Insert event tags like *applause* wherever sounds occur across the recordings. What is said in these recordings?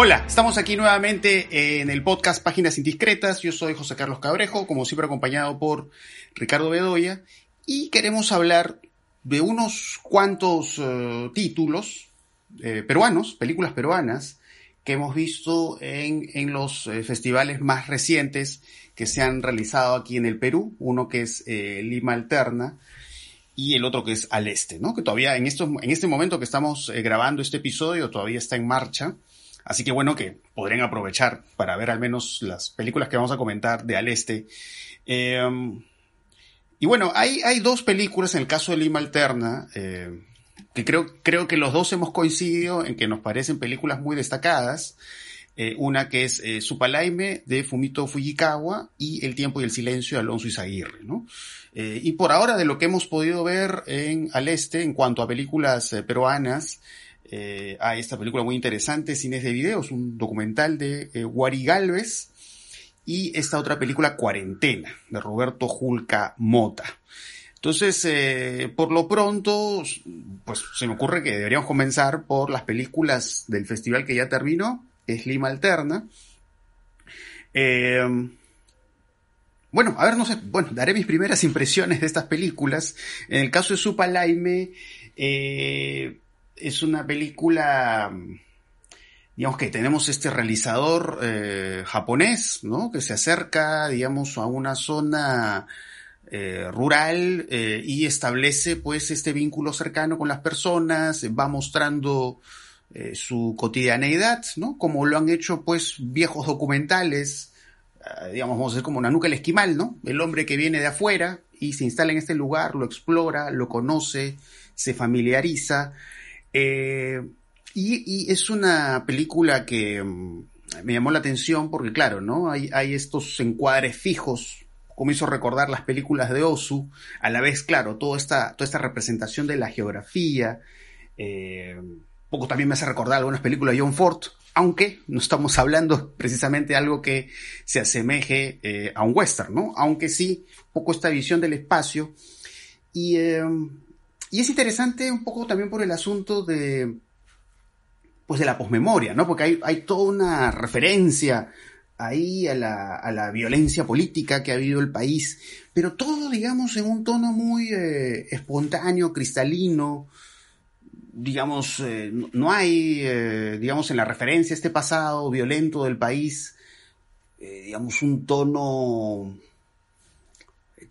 Hola, estamos aquí nuevamente en el podcast Páginas Indiscretas. Yo soy José Carlos Cabrejo, como siempre acompañado por Ricardo Bedoya, y queremos hablar de unos cuantos uh, títulos eh, peruanos, películas peruanas, que hemos visto en, los eh, festivales más recientes que se han realizado aquí en el Perú, uno que es eh, Lima Alterna y el otro que es Al Este, ¿no? Que todavía en, estos, en este momento que estamos grabando este episodio todavía está en marcha. Así que bueno, que podrían aprovechar para ver al menos las películas que vamos a comentar de Al Este. Eh, y bueno, hay, hay dos películas en el caso de Lima Alterna, eh, que creo, creo que los dos hemos coincidido en que nos parecen películas muy destacadas. Eh, una que es eh, Supalaime de Fumito Fujikawa y El tiempo y el silencio de Alonso Izaguirre, ¿no? Eh, y por ahora de lo que hemos podido ver en Al Este en cuanto a películas peruanas, eh, hay esta película muy interesante, Cines de Videos, un documental de eh, Wari Galvez, y esta otra película, Cuarentena, de Roberto Julca Mota. Entonces, eh, por lo pronto, pues se me ocurre que deberíamos comenzar por las películas del festival que ya terminó, es Lima Alterna. Eh, bueno, a ver, no sé, bueno, daré mis primeras *laughs* impresiones de estas películas. En el caso de Supalaime, eh, es una película, digamos que tenemos este realizador eh, japonés, ¿no? Que se acerca, digamos, a una zona eh, rural eh, y establece, pues, este vínculo cercano con las personas, va mostrando su cotidianeidad, ¿no? Como lo han hecho, pues, viejos documentales, eh, digamos, vamos a decir como Nanuca el Esquimal, ¿no? El hombre que viene de afuera y se instala en este lugar, lo explora, lo conoce, se familiariza. Eh, y, es una película que um, me llamó la atención porque, claro, ¿no? Hay, hay estos encuadres fijos, como hizo recordar las películas de Osu, a la vez, claro, toda esta, toda esta representación de la geografía. Eh, poco también me hace recordar algunas películas de John Ford, aunque no estamos hablando precisamente de algo que se asemeje eh, a un western, ¿no? Aunque sí, poco esta visión del espacio. Y, eh, y es interesante un poco también por el asunto de, pues de la posmemoria, ¿no? Porque hay, hay toda una referencia ahí a la, a la violencia política que ha habido el país, pero todo, digamos, en un tono muy eh, espontáneo, cristalino, digamos, eh, no hay, eh, digamos, en la referencia a este pasado violento del país, digamos, un tono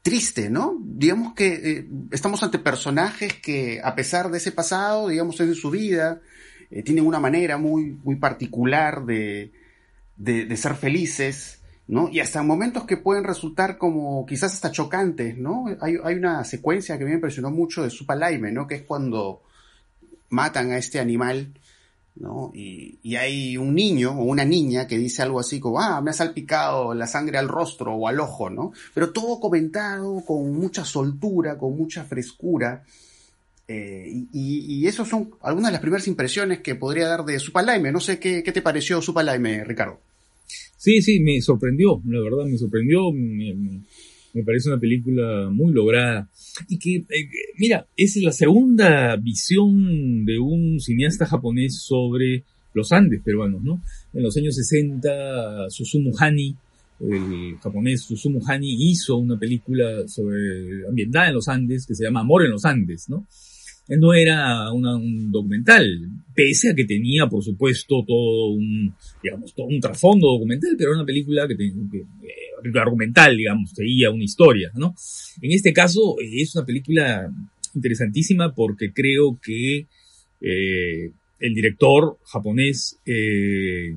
triste, ¿no? Digamos que eh, estamos ante personajes que, a pesar de ese pasado, digamos, en su vida, eh, tienen una manera muy, muy particular de, de, ser felices, ¿no? Y hasta momentos que pueden resultar como quizás hasta chocantes, ¿no? Hay, hay una secuencia que me impresionó mucho de Supalaime, ¿no? Que es cuando matan a este animal, ¿no? Y, y, hay un niño o una niña que dice algo así como, ah, me ha salpicado la sangre al rostro o al ojo, ¿no? Pero todo comentado con mucha soltura, con mucha frescura. Eh, y, y eso son algunas de las primeras impresiones que podría dar de Supalaime. No sé qué, qué te pareció Supalaime, Ricardo. Sí, sí, me sorprendió, la verdad, me sorprendió. Me parece una película muy lograda. Y que, eh, mira, es la segunda visión de un cineasta japonés sobre los Andes peruanos, ¿no? En los años 60, Susumu Hani, el japonés Susumu Hani, hizo una película sobre ambientada en los Andes que se llama Amor en los Andes, ¿no? no era una, un documental, pese a que tenía, por supuesto, todo un, digamos, todo un trasfondo documental, pero era una película que, tenía, que película argumental, digamos, seguía una historia, ¿no? En este caso es una película interesantísima porque creo que eh, el director japonés eh,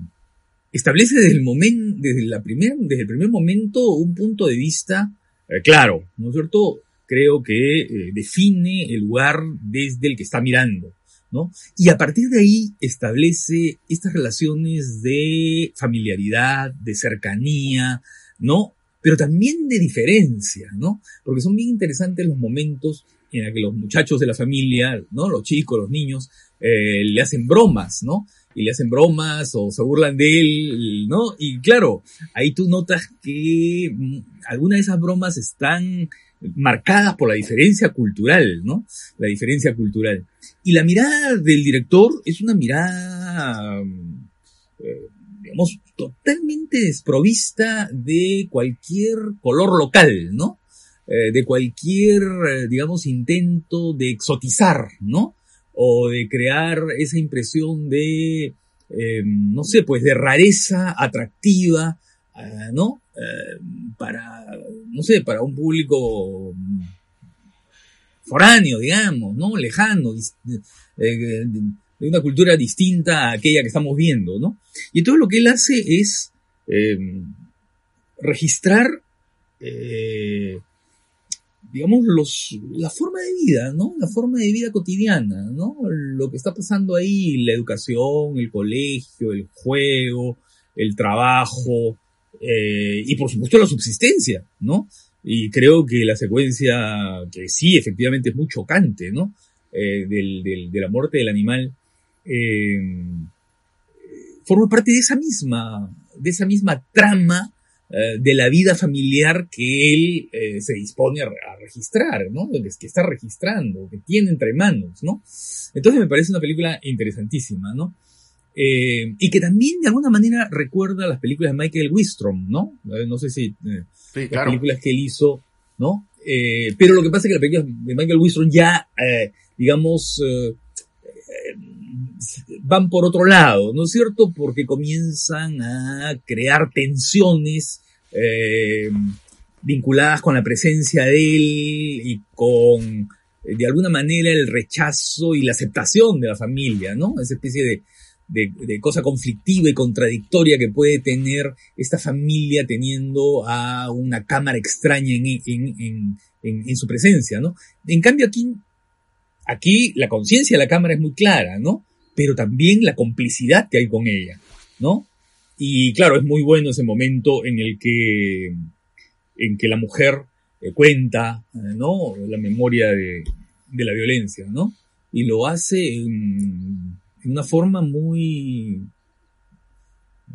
establece desde el momento, desde la primer, desde el primer momento un punto de vista eh, claro, ¿no es cierto? creo que eh, define el lugar desde el que está mirando, ¿no? Y a partir de ahí establece estas relaciones de familiaridad, de cercanía, ¿no? Pero también de diferencia, ¿no? Porque son bien interesantes los momentos en los que los muchachos de la familia, ¿no? Los chicos, los niños, eh, le hacen bromas, ¿no? Y le hacen bromas o se burlan de él, ¿no? Y claro, ahí tú notas que mm, algunas de esas bromas están marcadas por la diferencia cultural, ¿no? La diferencia cultural. Y la mirada del director es una mirada digamos, totalmente desprovista de cualquier color local, ¿no? de cualquier, digamos, intento de exotizar, ¿no? O de crear esa impresión de, no sé, pues de rareza atractiva, ¿no? para, no sé, para un público foráneo, digamos, ¿no? Lejano, eh, de una cultura distinta a aquella que estamos viendo, ¿no? Y todo lo que él hace es em, registrar, eh, digamos, los, la forma de vida, ¿no? La forma de vida cotidiana, ¿no? Lo que está pasando ahí, la educación, el colegio, el juego, el trabajo, eh, y por supuesto la subsistencia, ¿no? Y creo que la secuencia, que sí, efectivamente es muy chocante, ¿no? Eh, del, del, de la muerte del animal, eh, forma parte de esa misma, de esa misma trama eh, de la vida familiar que él eh, se dispone a, a, registrar, ¿no? Que, está registrando, que tiene entre manos, ¿no? Entonces me parece una película interesantísima, ¿no? Eh, y que también de alguna manera recuerda las películas de Michael Wistrom, ¿no? No sé si eh, Sí, las películas que él hizo, ¿no? Eh, pero lo que pasa es que las películas de Michael Wistrom ya, digamos, van por otro lado, ¿no es cierto? Porque comienzan a crear tensiones eh, vinculadas con la presencia de él y con, eh, de alguna manera, el rechazo y la aceptación de la familia, ¿no? Esa especie de, de, de, cosa conflictiva y contradictoria que puede tener esta familia teniendo a una cámara extraña en, en, en, en, en su presencia, ¿no? En cambio aquí, aquí la conciencia de la cámara es muy clara, ¿no? Pero también la complicidad que hay con ella, ¿no? Y claro, es muy bueno ese momento en el que, en que la mujer eh, cuenta, eh, ¿no? La memoria de, de la violencia, ¿no? Y lo hace en, de una forma muy,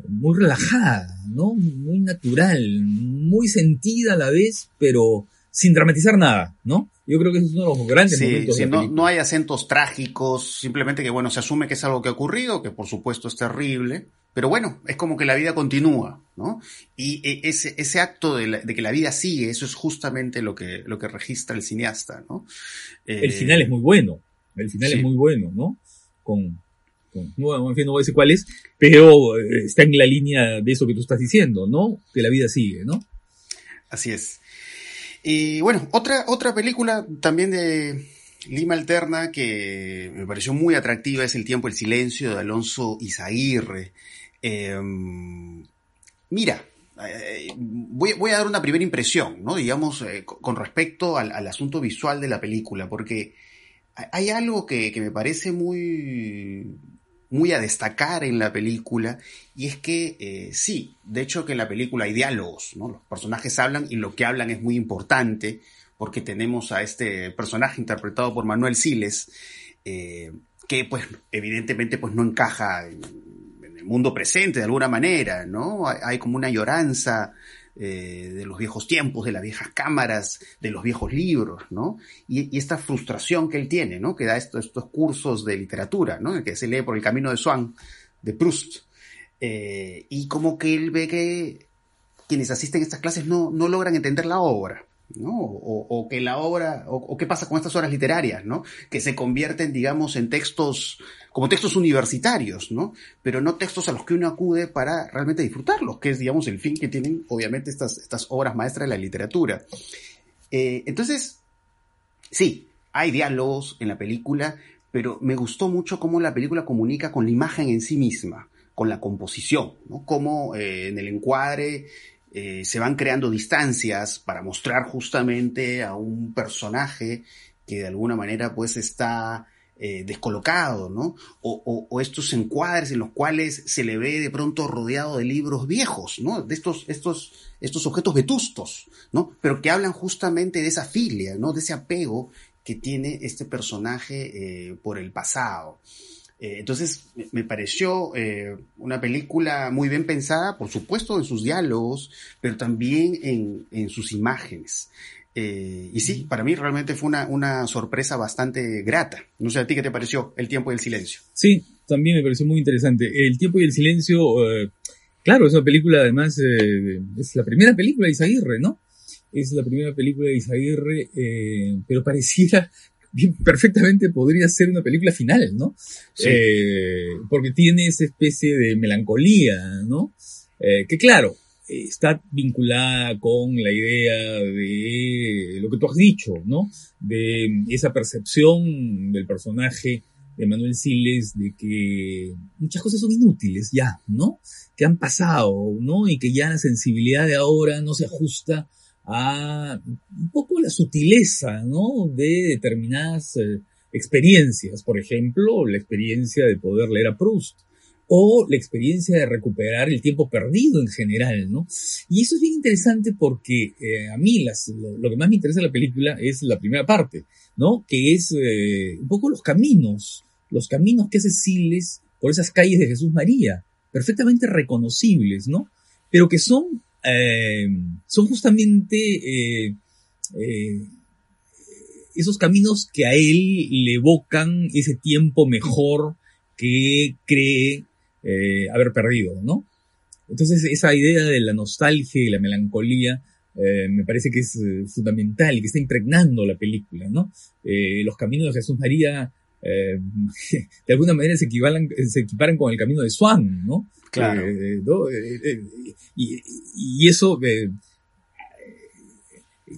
muy relajada, ¿no? Muy natural, muy sentida a la vez, pero sin dramatizar nada, ¿no? Yo creo que ese es uno de los grandes sí, momentos. Sí, de la no, no, hay acentos trágicos, simplemente que, bueno, se asume que es algo que ha ocurrido, que por supuesto es terrible, pero bueno, es como que la vida continúa, ¿no? Y ese, ese acto de, la, de que la vida sigue, eso es justamente lo que, lo que registra el cineasta, ¿no? Eh, el final es muy bueno, el final sí. es muy bueno, ¿no? Con, no, en fin, no voy a decir cuál es, pero está en la línea de eso que tú estás diciendo, ¿no? Que la vida sigue, ¿no? Así es. Y bueno, otra, otra película también de Lima Alterna que me pareció muy atractiva es El tiempo, el silencio de Alonso Izaguirre. Eh, mira, eh, voy, voy, a dar una primera impresión, ¿no? Digamos, eh, con respecto al, al, asunto visual de la película, porque hay algo que, que me parece muy, muy a destacar en la película y es que eh, sí, de hecho que en la película hay diálogos, ¿no? Los personajes hablan y lo que hablan es muy importante porque tenemos a este personaje interpretado por Manuel Siles eh, que pues evidentemente pues no encaja en, el mundo presente de alguna manera, ¿no? Hay como una lloranza eh, de los viejos tiempos, de las viejas cámaras, de los viejos libros, ¿no? Y, esta frustración que él tiene, ¿no? Que da estos, cursos de literatura, ¿no? Que se lee por el camino de Swan, de Proust. Eh, y como que él ve que quienes asisten a estas clases no, no logran entender la obra, ¿no? O, que la obra, o, o, qué pasa con estas obras literarias, ¿no? Que se convierten, digamos, en textos, como textos universitarios, ¿no? Pero no textos a los que uno acude para realmente disfrutarlos, que es, digamos, el fin que tienen, obviamente, estas, estas obras maestras de la literatura. Eh, entonces, sí, hay diálogos en la película, pero me gustó mucho cómo la película comunica con la imagen en sí misma, con la composición, ¿no? Cómo eh, en el encuadre eh, se van creando distancias para mostrar justamente a un personaje que de alguna manera pues está eh, descolocado, ¿no? O, estos encuadres en los cuales se le ve de pronto rodeado de libros viejos, ¿no? De estos, estos, estos objetos vetustos, ¿no? Pero que hablan justamente de esa filia, ¿no? De ese apego que tiene este personaje eh, por el pasado. Eh, entonces, me pareció eh, una película muy bien pensada, por supuesto, en sus diálogos, pero también en, en sus imágenes. Eh, y sí, para mí realmente fue una, una sorpresa bastante grata. No sé a ti qué te pareció El tiempo y el silencio. Sí, también me pareció muy interesante. El tiempo y el silencio, claro, es una película además, es la primera película de Isaguirre, ¿no? Es la primera película de Isaguirre, pero pareciera perfectamente podría ser una película final, ¿no? Sí. Eh, porque tiene esa especie de melancolía, ¿no? Eh, que claro, está vinculada con la idea de lo que tú has dicho, ¿no? De esa percepción del personaje de Manuel Siles de que muchas cosas son inútiles ya, ¿no? Que han pasado, ¿no? Y que ya la sensibilidad de ahora no se ajusta a un poco la sutileza, ¿no? De determinadas eh, experiencias, por ejemplo, la experiencia de poder leer a Proust o la experiencia de recuperar el tiempo perdido en general, ¿no? Y eso es bien interesante porque eh, a mí las, lo, que más me interesa de la película es la primera parte, ¿no? Que es eh, un poco los caminos, los caminos que hace Siles por esas calles de Jesús María, perfectamente reconocibles, ¿no? Pero que son, eh, son justamente eh, esos caminos que a él le evocan ese tiempo mejor que cree eh, haber perdido, ¿no? Entonces esa idea de la nostalgia y la melancolía eh, me parece que es eh, fundamental y que está impregnando la película, ¿no? los caminos de Jesús María *laughs* de alguna manera se, equivalan, se equiparan con el camino de Swan, ¿no? Claro. ¿no? Y, y, eso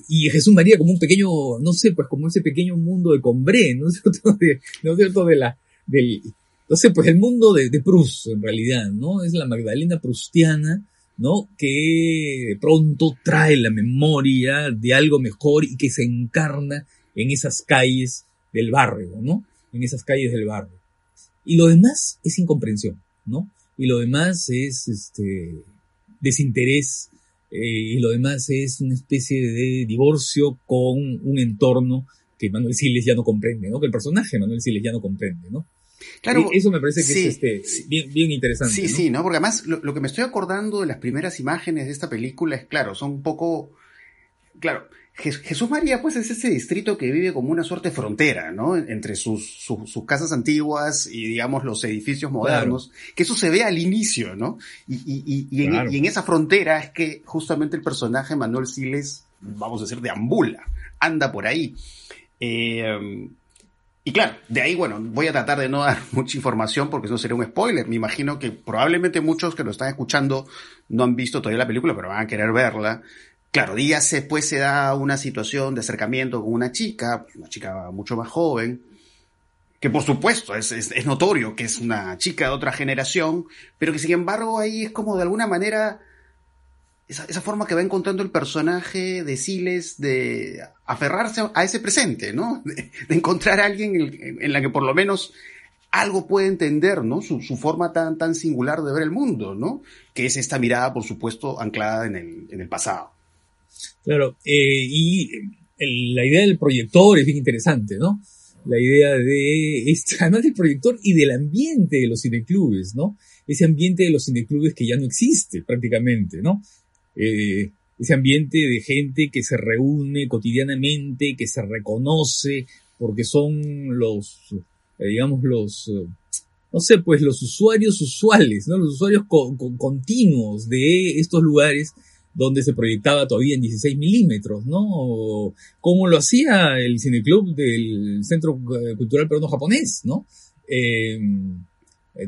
y Jesús María como un pequeño, no sé, pues como ese pequeño mundo de Combré, ¿no es cierto? *laughs* De, ¿no es cierto? De la, del, entonces, pues el mundo de, de, Proust, en realidad, ¿no? Es la Magdalena prustiana, ¿no? Que pronto trae la memoria de algo mejor y que se encarna en esas calles del barrio, ¿no? En esas calles del barrio. Y lo demás es incomprensión, ¿no? Y lo demás es, este, desinterés, eh, y lo demás es una especie de divorcio con un entorno que Manuel Siles ya no comprende, ¿no? Que el personaje Manuel Siles ya no comprende, ¿no? Claro, eso me parece que sí, es este, bien, bien, interesante. Sí, ¿no? sí, ¿no? Porque además lo, lo, que me estoy acordando de las primeras imágenes de esta película es, claro, son un poco... Claro, Jesús María pues es ese distrito que vive como una suerte de frontera, ¿no? Entre sus, sus, sus casas antiguas y digamos los edificios modernos, claro. que eso se ve al inicio, ¿no? Y, y, y, claro. en, y, en, esa frontera es que justamente el personaje Manuel Siles, vamos a decir, deambula, anda por ahí. Eh, y claro, de ahí, bueno, voy a tratar de no dar *laughs* mucha información porque eso sería un spoiler. Me imagino que probablemente muchos que lo están escuchando no han visto todavía la película, pero van a querer verla. Claro, días después se da una situación de acercamiento con una chica, una chica mucho más joven, que por supuesto es, es, notorio que es una chica de otra generación, pero que sin embargo ahí es como de alguna manera esa, esa, forma que va encontrando el personaje de Siles de aferrarse a ese presente, ¿no? De, encontrar a alguien en, en, la que por lo menos algo puede entender, ¿no? Su, su, forma tan, tan singular de ver el mundo, ¿no? Que es esta mirada, por supuesto, anclada en el, en el pasado. Claro, eh, y el, la idea del proyector es bien interesante, ¿no? La idea de, este, *laughs* además del proyector y del ambiente de los cineclubes, ¿no? Ese ambiente de los cineclubes que ya no existe prácticamente, ¿no? Eh, ese ambiente de gente que se reúne cotidianamente, que se reconoce, porque son los, eh, digamos, los, eh, no sé, pues los usuarios usuales, ¿no? Los usuarios co co continuos de estos lugares donde se proyectaba todavía en 16 milímetros, ¿no? Como lo hacía el cineclub del Centro Cultural Peruano Japonés, ¿no? Eh,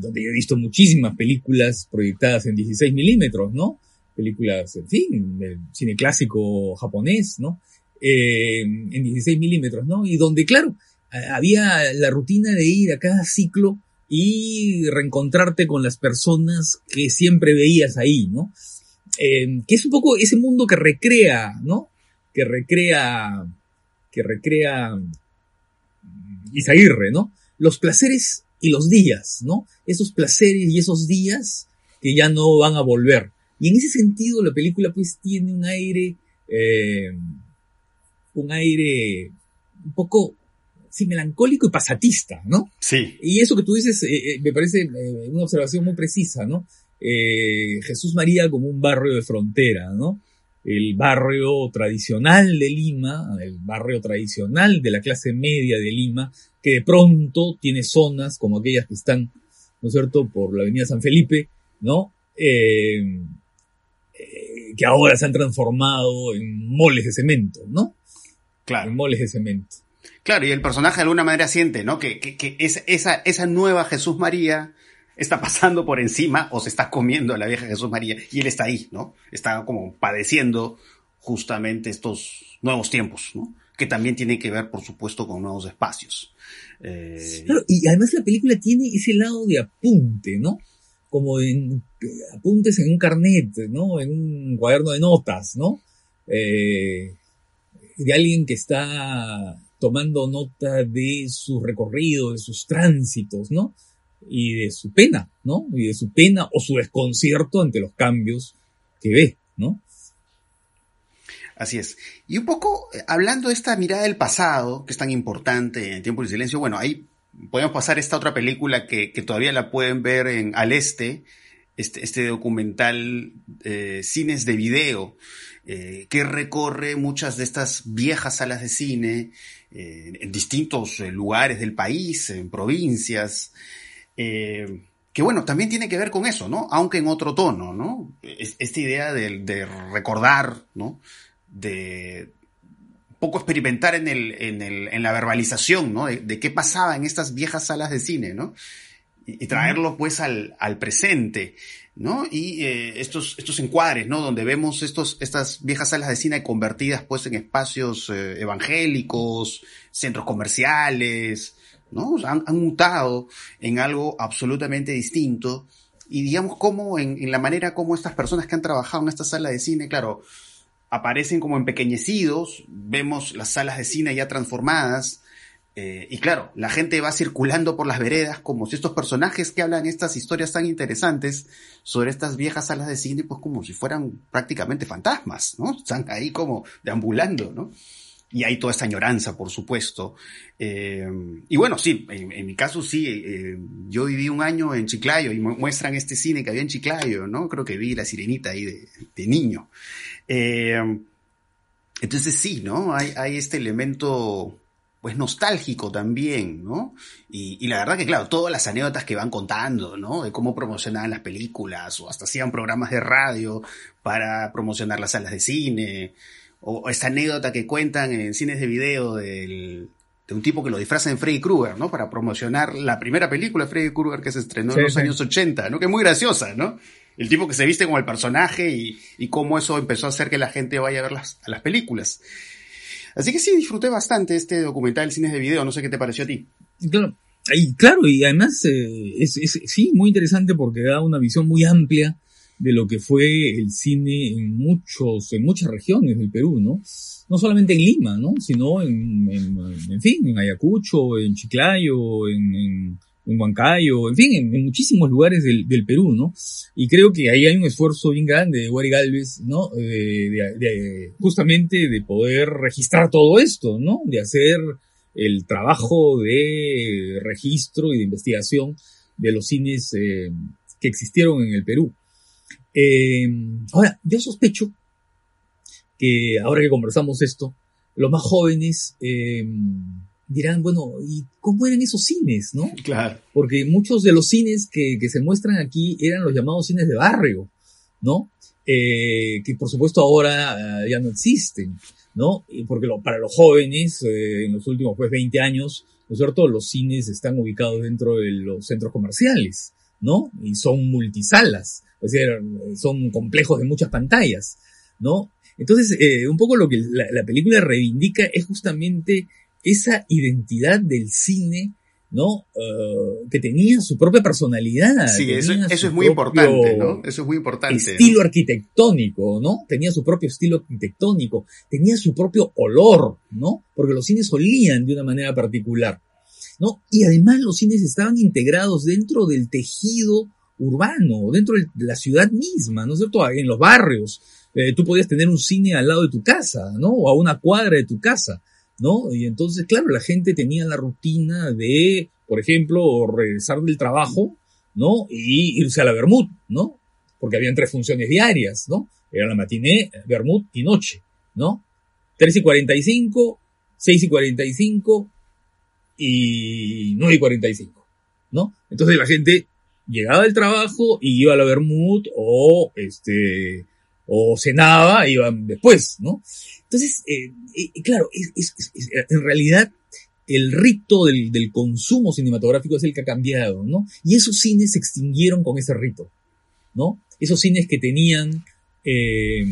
donde yo he visto muchísimas películas proyectadas en 16 milímetros, ¿no? películas, en fin, cine clásico japonés, ¿no? Eh, en 16 milímetros, ¿no? Y donde, claro, había la rutina de ir a cada ciclo y reencontrarte con las personas que siempre veías ahí, ¿no? Eh, que es un poco ese mundo que recrea, ¿no? Que recrea, que recrea Isaguirre, ¿no? Los placeres y los días, ¿no? Esos placeres y esos días que ya no van a volver. Y en ese sentido la película pues tiene un aire, eh, un aire un poco, sí, melancólico y pasatista, ¿no? Sí. Y eso que tú dices eh, eh, me parece eh, una observación muy precisa, ¿no? Jesús María como un barrio de frontera, ¿no? el barrio tradicional de Lima, el barrio tradicional de la clase media de Lima, que de pronto tiene zonas como aquellas que están, ¿no es cierto?, por la avenida San Felipe, ¿no? Eh, eh, que ahora se han transformado en moles de cemento, ¿no? Claro. En moles de cemento. Claro, y el personaje de alguna manera siente, ¿no? Que, que, que esa, esa nueva Jesús María está pasando por encima o se está comiendo a la vieja Jesús María y él está ahí, ¿no? Está como padeciendo justamente estos nuevos tiempos, ¿no? Que también tiene que ver, por supuesto, con nuevos espacios. Eh... Claro, y además la película tiene ese lado de apunte, ¿no? Como en apuntes en un carnet, ¿no? En un cuaderno de notas, ¿no? Eh, de alguien que está tomando nota de su recorrido, de sus tránsitos, ¿no? Y de su pena, ¿no? Y de su pena o su desconcierto ante los cambios que ve, ¿no? Así es. Y un poco eh, hablando de esta mirada del pasado, que es tan importante en Tiempo y Silencio, bueno, ahí podemos pasar esta otra película que, todavía la pueden ver en Al Este, este, este documental eh, Cines de Video, eh, que recorre muchas de estas viejas salas de cine en distintos lugares del país, en provincias, eh, que bueno, también tiene que ver con eso, ¿no? Aunque en otro tono, ¿no? Esta idea de, de recordar, ¿no? De poco experimentar en, el, en, el, en la verbalización, ¿no? De, de, qué pasaba en estas viejas salas de cine, ¿no? Y, y traerlo pues al, al, presente, ¿no? Y eh, estos, estos encuadres, ¿no? Donde vemos estos, estas viejas salas de cine convertidas pues en espacios eh, evangélicos, centros comerciales, ¿no? Han, mutado en algo absolutamente distinto. Y digamos cómo en, en, la manera como estas personas que han trabajado en esta sala de cine, claro, aparecen como empequeñecidos, vemos las salas de cine ya transformadas, eh, y claro, la gente va circulando por las veredas como si estos personajes que hablan estas historias tan interesantes sobre estas viejas salas de cine, pues como si fueran prácticamente fantasmas, ¿no? Están ahí como deambulando, ¿no? Y hay toda esta añoranza, por supuesto. Eh, y bueno, sí, en, mi caso sí, eh, yo viví un año en Chiclayo y muestran este cine que había en Chiclayo, ¿no? Creo que vi La Sirenita ahí de, de niño. Eh, entonces sí, ¿no? Hay, hay este elemento pues nostálgico también, ¿no? Y, y, la verdad que, claro, todas las anécdotas que van contando, ¿no? De cómo promocionaban las películas o hasta hacían programas de radio para promocionar las salas de cine o esta anécdota que cuentan en cines de video del, de un tipo que lo disfraza en Freddy Krueger, ¿no? Para promocionar la primera película de Freddy Krueger que se estrenó sí, en los sí. años 80, ¿no? Que es muy graciosa, ¿no? El tipo que se viste como el personaje y, y cómo eso empezó a hacer que la gente vaya a ver las, a las películas. Así que sí, disfruté bastante este documental Cines de Video, no sé qué te pareció a ti. Claro, y, claro, y además eh, es, es, sí, muy interesante porque da una visión muy amplia de lo que fue el cine en muchos, en muchas regiones del Perú, ¿no? No solamente en Lima, ¿no? Sino en, en, en fin, en Ayacucho, en Chiclayo, en, en, en Huancayo, en fin, en, muchísimos lugares del, del, Perú, ¿no? Y creo que ahí hay un esfuerzo bien grande de Wari Galvez, ¿no? De, de, de, justamente de poder registrar todo esto, ¿no? De hacer el trabajo de registro y de investigación de los cines eh, que existieron en el Perú. Eh, ahora, yo sospecho que ahora que conversamos esto, los más jóvenes eh, dirán, bueno, ¿y cómo eran esos cines, no? Claro. Porque muchos de los cines que, que se muestran aquí eran los llamados cines de barrio, ¿no? Eh, que por supuesto ahora uh, ya no existen, ¿no? Porque lo, para los jóvenes, eh, en los últimos pues 20 años, ¿no es cierto? Los cines están ubicados dentro de los centros comerciales, ¿no? Y son multisalas, es decir, son complejos de muchas pantallas, ¿no? Entonces, eh, un poco lo que la, la, película reivindica es justamente esa identidad del cine, ¿no? Uh, que tenía su propia personalidad. Sí, eso, eso es muy importante, ¿no? Eso es muy importante. Estilo ¿no? arquitectónico, ¿no? Tenía su propio estilo arquitectónico, tenía su propio olor, ¿no? Porque los cines olían de una manera particular, ¿no? Y además los cines estaban integrados dentro del tejido urbano, dentro de la ciudad misma, ¿no es cierto? En los barrios. Eh, tú podías tener un cine al lado de tu casa, ¿no? O a una cuadra de tu casa, ¿no? Y entonces, claro, la gente tenía la rutina de, por ejemplo, regresar del trabajo, ¿no? Y irse a la Bermud, ¿no? Porque habían tres funciones diarias, ¿no? Era la matiné, vermut y noche, ¿no? 3 y 45, 6 y 45 y 9 y 45, ¿no? Entonces la gente llegaba del trabajo y iba a la vermut o este o cenaba, iban después, ¿no? Entonces, eh, eh, claro, en realidad el rito del, del, consumo cinematográfico es el que ha cambiado, ¿no? Y esos cines se extinguieron con ese rito, ¿no? Esos cines que tenían, eh,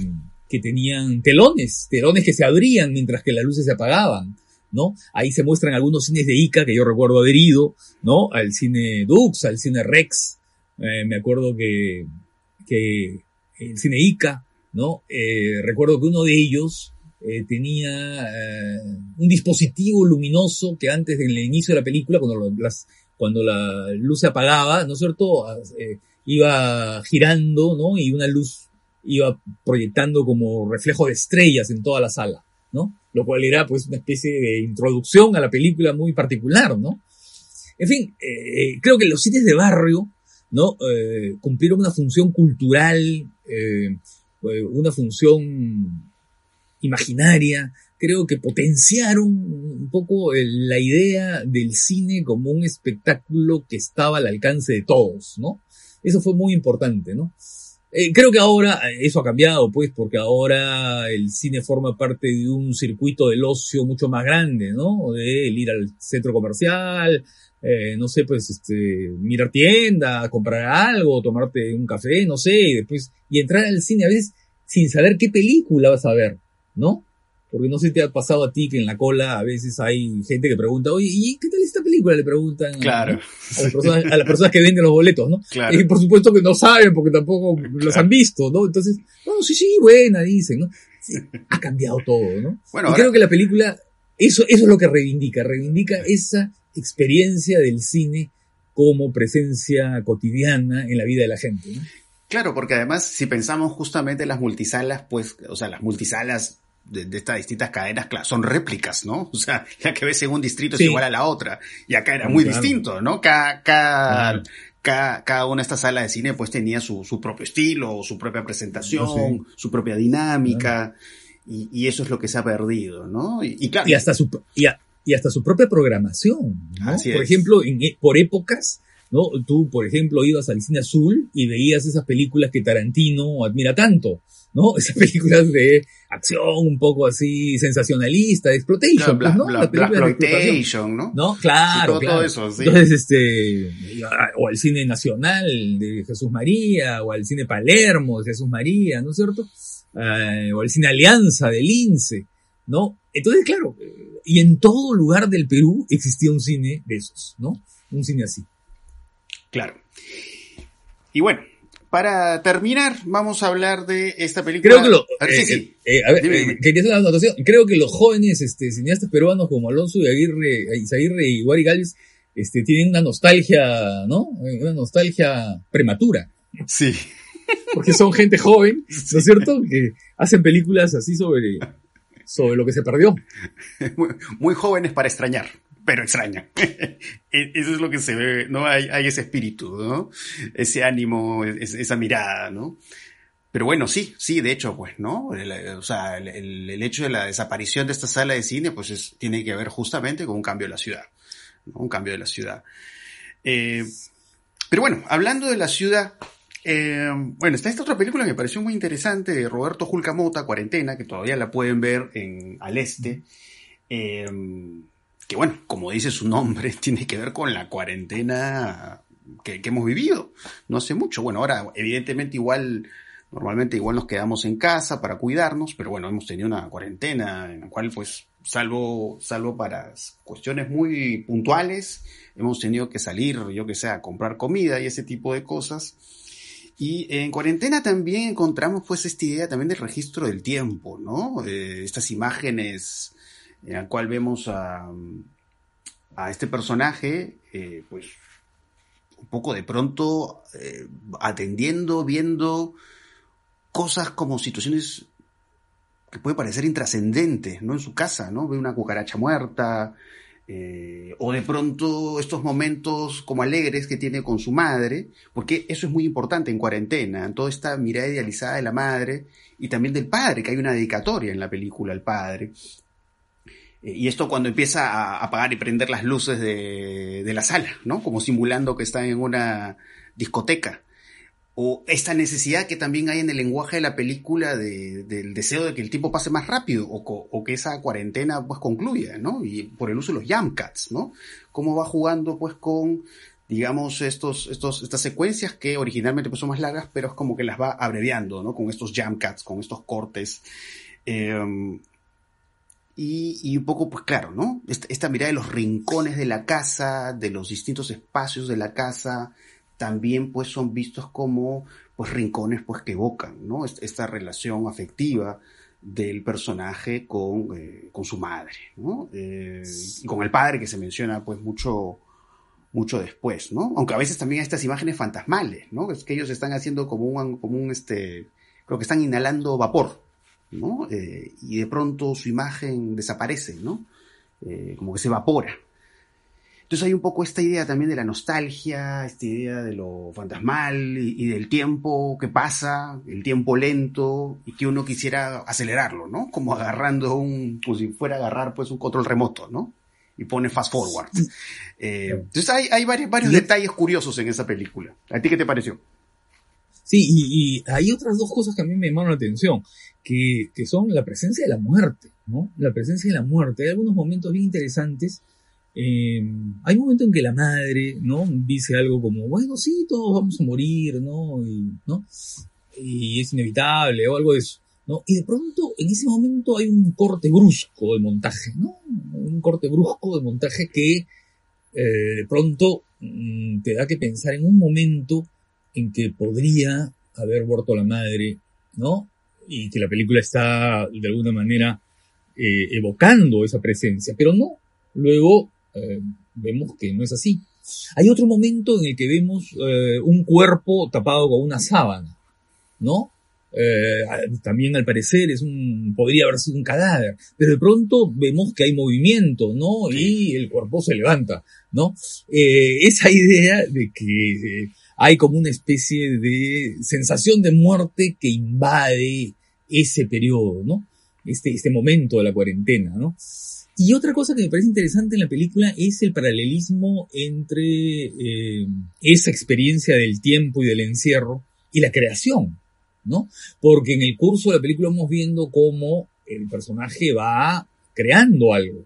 que tenían telones, telones que se abrían mientras que las luces se apagaban, ¿no? Ahí se muestran algunos cines de Ica que yo recuerdo haber ido, ¿no? Al cine Dux, al cine Rex, eh, me acuerdo que, que el cine Ica, ¿no? Eh, recuerdo que uno de ellos eh, tenía un dispositivo luminoso que antes del inicio de la película, cuando, las, cuando la luz se apagaba, ¿no es cierto? Iba girando, ¿no? Y una luz iba proyectando como reflejo de estrellas en toda la sala, ¿no? Lo cual era pues una especie de introducción a la película muy particular, ¿no? En fin, eh, creo que los cines de barrio, ¿no? Eh, cumplieron una función cultural, eh, una función imaginaria, creo que potenciaron un poco la idea del cine como un espectáculo que estaba al alcance de todos, ¿no? Eso fue muy importante, ¿no? Eh, creo que ahora eso ha cambiado, pues, porque ahora el cine forma parte de un circuito del ocio mucho más grande, ¿no? De ir al centro comercial, eh, no sé, pues, este, mirar tienda, comprar algo, tomarte un café, no sé, y después, y entrar al cine a veces sin saber qué película vas a ver. ¿no? Porque no sé si te ha pasado a ti que en la cola a veces hay gente que pregunta, oye, ¿y qué tal esta película? Le preguntan claro. a, las personas, a, las personas, que venden los boletos, ¿no? Y por supuesto que no saben porque tampoco *laughs* los han visto, ¿no? Entonces, no, sí, sí, buena, dicen, ¿no? ha cambiado todo, ¿no? Bueno, y creo que la película, eso, eso es lo que reivindica, reivindica esa experiencia del cine como presencia cotidiana en la vida de la gente, ¿no? Claro, porque además, si pensamos justamente en las multisalas, pues, o sea, las multisalas de, estas distintas cadenas, claro, son réplicas, ¿no? *laughs* O sea, la que ves en un distrito es igual a la otra. Y acá era muy distinto, ¿no? Cada, cada, cada, una de estas salas de cine pues tenía su, su propio estilo, su propia presentación, su propia dinámica. Y, y, eso es lo que se ha perdido, ¿no? Y, claro. Y hasta su, y, y, hasta su propia programación, ¿no? Por ejemplo, en, e, por épocas, ¿no? Tú, por ejemplo, ibas al cine azul y veías esas películas que Tarantino admira tanto, ¿no? *laughs* Esas películas de acción un poco así sensacionalista, de exploitation, pues, ¿no? exploitation, ¿no? ¿no? Claro, claro. Eso, sí. Entonces, este, o al cine nacional de Jesús María, o al cine Palermo de Jesús María, ¿no es cierto? Eh, o al cine Alianza de Lince, ¿no? Entonces, claro, y en todo lugar del Perú existía un cine de esos, ¿no? Un cine así. Claro. Y bueno, para terminar, vamos a hablar de esta película. Creo que lo, eh, eh, a ver, eh, quería hacer una anotación. Creo que los jóvenes este, cineastas peruanos como Alonso y Aguirre, Isaguirre y Gálvez, este, tienen una nostalgia, ¿no? Una nostalgia prematura. Sí. Porque son gente joven, *laughs* ¿no es cierto? Que hacen películas así sobre, sobre lo que se perdió. *laughs* muy jóvenes para extrañar pero extraña. *laughs* E-, eso es lo que se ve, ¿no? Hay, ese espíritu, ¿no? Ese ánimo, esa mirada, ¿no? Pero bueno, sí, sí, de hecho, pues, ¿no? o sea, el, el, hecho de la desaparición de esta sala de cine, pues es, tiene que ver justamente con un cambio de la ciudad, ¿no? Un cambio de la ciudad. Eh, pero bueno, hablando de la ciudad, eh, bueno, está esta otra película que me pareció muy interesante de Roberto Julcamota, Cuarentena, que todavía la pueden ver en Al Este. Eh, que bueno, como dice su nombre, *laughs* tiene que ver con la cuarentena que, hemos vivido no hace mucho. Bueno, ahora evidentemente igual, normalmente igual nos quedamos en casa para cuidarnos, pero bueno, hemos tenido una cuarentena en la cual pues salvo, salvo para cuestiones muy puntuales, hemos tenido que salir, yo que sé, a comprar comida y ese tipo de cosas. Y en cuarentena también encontramos pues esta idea también del registro del tiempo, ¿no? Eh, estas imágenes en la cual vemos a, a este personaje, eh, pues, un poco de pronto eh, atendiendo, viendo cosas como situaciones que pueden parecer intrascendentes, ¿no? En su casa, ¿no? Ve una cucaracha muerta, Eh, o de pronto estos momentos como alegres que tiene con su madre, porque eso es muy importante en cuarentena, toda esta mirada idealizada de la madre y también del padre, que hay una dedicatoria en la película al padre. Eh, y esto cuando empieza a apagar y prender las luces de, de la sala, ¿no? Como simulando que está en una discoteca o esta necesidad que también hay en el lenguaje de la película de, del deseo de que el tiempo pase más rápido o, que esa cuarentena pues concluya, ¿no? Y por el uso de los jump cuts, ¿no? Cómo va jugando pues con, digamos, estos, estos, estas secuencias que originalmente pues son más largas, pero es como que las va abreviando, ¿no? Con estos jump cuts, con estos cortes. Eh, y, un poco, pues claro, ¿no? Esta, esta mirada de los rincones de la casa, de los distintos espacios de la casa, también pues son vistos como pues rincones pues que evocan, ¿no? Esta relación afectiva del personaje con, eh, con su madre, ¿no? Eh, y con el padre que se menciona pues mucho, mucho después, ¿no? Aunque a veces también hay estas imágenes fantasmales, ¿no? Es que ellos están haciendo como un, como un este, creo que están inhalando vapor, ¿no? Eh, y de pronto su imagen desaparece, ¿no? Eh, como que se evapora, entonces hay un poco esta idea también de la nostalgia, esta idea de lo fantasmal y, del tiempo que pasa, el tiempo lento y que uno quisiera acelerarlo, ¿no? Como agarrando un, como si fuera a agarrar pues un control remoto, ¿no? Y pone fast forward. Eh, entonces hay, hay varios, varios detalles curiosos en esa película. ¿A ti qué te pareció? Sí, y, y, hay otras dos cosas que a mí me llaman la atención, que, que son la presencia de la muerte, ¿no? La presencia de la muerte. Hay algunos momentos bien interesantes eh, hay un momento en que la madre, ¿no? Dice algo como, bueno, sí, todos vamos a morir, ¿no? Y, ¿no? y es inevitable o algo de eso, ¿no? Y de pronto, en ese momento hay un corte brusco de montaje, ¿no? Un corte brusco de montaje que eh, de pronto mm, te da que pensar en un momento en que podría haber muerto la madre, ¿no? Y que la película está de alguna manera eh, evocando esa presencia, pero no. Luego eh, vemos que no es así. Hay otro momento en el que vemos eh, un cuerpo tapado con una sábana, ¿no? Eh, también al parecer es un, podría haber sido un cadáver, pero de pronto vemos que hay movimiento, ¿no? Y el cuerpo se levanta, ¿no? esa idea de que hay como una especie de sensación de muerte que invade ese periodo, ¿no? Este, este momento de la cuarentena, ¿no? Y otra cosa que me parece interesante en la película es el paralelismo entre eh, esa experiencia del tiempo y del encierro y la creación, ¿no? Porque en el curso de la película vamos viendo cómo el personaje va creando algo.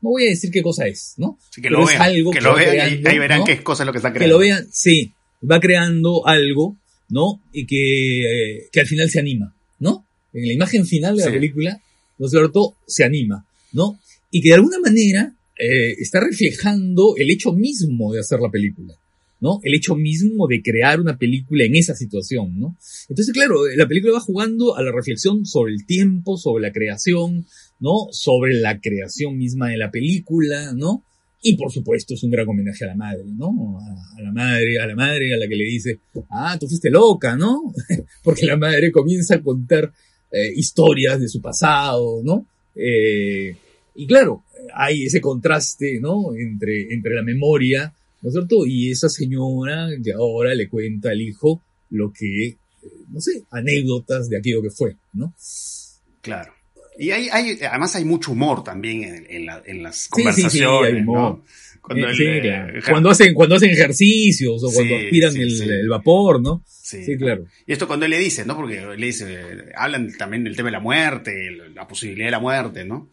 No voy a decir qué cosa es, ¿no? que lo vean, algo que, lo vean y ahí verán qué cosa es lo que está creando. Que lo vean, sí, va creando algo, ¿no? Y que, eh, que al final se anima, ¿no? En la imagen final de la película, ¿no es cierto? Se anima, ¿no? y que de alguna manera eh, está reflejando el hecho mismo de hacer la película. ¿no? El hecho mismo de crear una película en esa situación, ¿no? Entonces, claro, la película va jugando a la reflexión sobre el tiempo, sobre la creación, ¿no? Sobre la creación misma de la película, ¿no? Y por supuesto es un gran homenaje a la madre, ¿no? A, la madre, a la madre a la que le dice, ah, tú fuiste loca, ¿no? *laughs* Porque la madre comienza a contar eh, historias de su pasado, ¿no? Eh, y claro, hay ese contraste, ¿no? Entre, entre la memoria, ¿no es cierto? Y esa señora que ahora le cuenta al hijo lo que, eh, no sé, anécdotas de aquello que fue, ¿no? Claro. Y hay, hay, además hay mucho humor también en, en, las conversaciones, sí, ¿no? Cuando, eh, cuando, hacen, cuando hacen ejercicios o cuando aspiran el, el, vapor, ¿no? Sí, claro. Y esto cuando él le dice, ¿no? Porque le dice, hablan también del tema de la muerte, la posibilidad de la muerte, ¿no?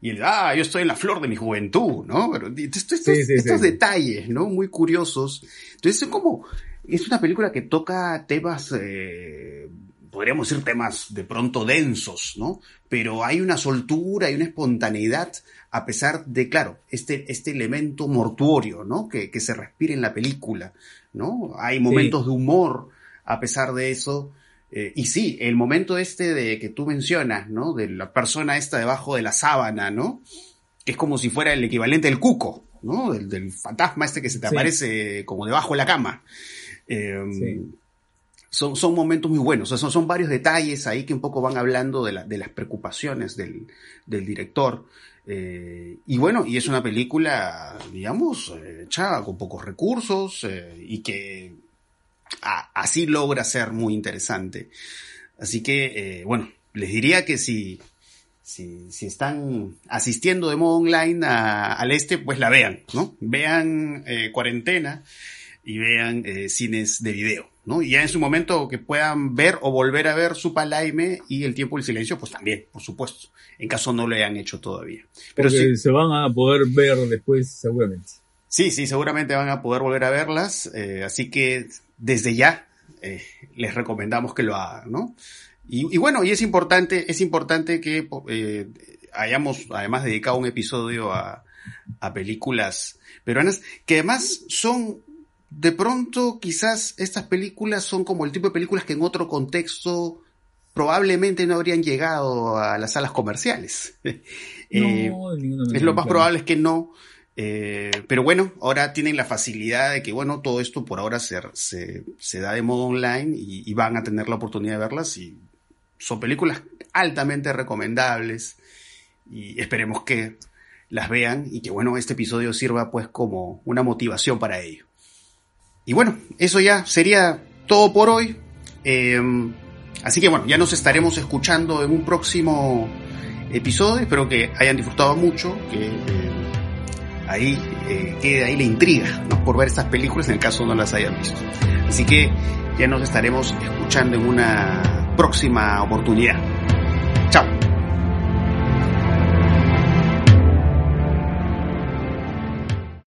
Y él, ah, yo estoy en la flor de mi juventud, ¿no? Pero estos, estos detalles, ¿no? Muy curiosos. Entonces es como, es una película que toca temas, eh, podríamos decir temas de pronto densos, ¿no? Pero hay una soltura y una espontaneidad a pesar de, claro, este, este elemento mortuorio, ¿no? Que, que se respira en la película, ¿no? Hay momentos de humor a pesar de eso. Eh, y sí, el momento este de que tú mencionas, ¿no? De la persona esta debajo de la sábana, ¿no? Que es como si fuera el equivalente del cuco, ¿no? Del, fantasma este que se te aparece como debajo de la cama. Em, son, son momentos muy buenos. son, son varios detalles ahí que un poco van hablando de, la, de las preocupaciones del, del director. Eh, y bueno, y es una película, digamos, eh, hecha con pocos recursos eh, y que así logra ser muy interesante. Así que, bueno, les diría que si, si, si están asistiendo de modo online al este, pues la vean, ¿no? Vean Cuarentena y vean cines de video. ¿no? Y ya en su momento que puedan ver o volver a ver su palaime y el tiempo del silencio, pues también, por supuesto, en caso no lo hayan hecho todavía. Pero sí, se van a poder ver después seguramente. Sí, sí, seguramente van a poder volver a verlas, eh, así que desde ya eh, les recomendamos que lo hagan, ¿no? Y, bueno, y es importante, es importante que eh, hayamos además dedicado un episodio a, a películas peruanas que además son de pronto quizás estas películas son como el tipo de películas que en otro contexto probablemente no habrían llegado a las salas comerciales. *laughs* Eh, es lo más probable es que no. Eh, pero bueno, ahora tienen la facilidad de que, bueno, todo esto por ahora se, se, da de modo online y, van a tener la oportunidad de verlas y son películas altamente recomendables y esperemos que las vean y que, bueno, este episodio sirva pues como una motivación para ello. Y bueno, eso ya sería todo por hoy. Eh, así que bueno, ya nos estaremos escuchando en un próximo episodio. Espero que hayan disfrutado mucho, que eh, ahí eh, quede ahí la intriga por ver estas películas en el caso no las hayan visto. Así que ya nos estaremos escuchando en una próxima oportunidad.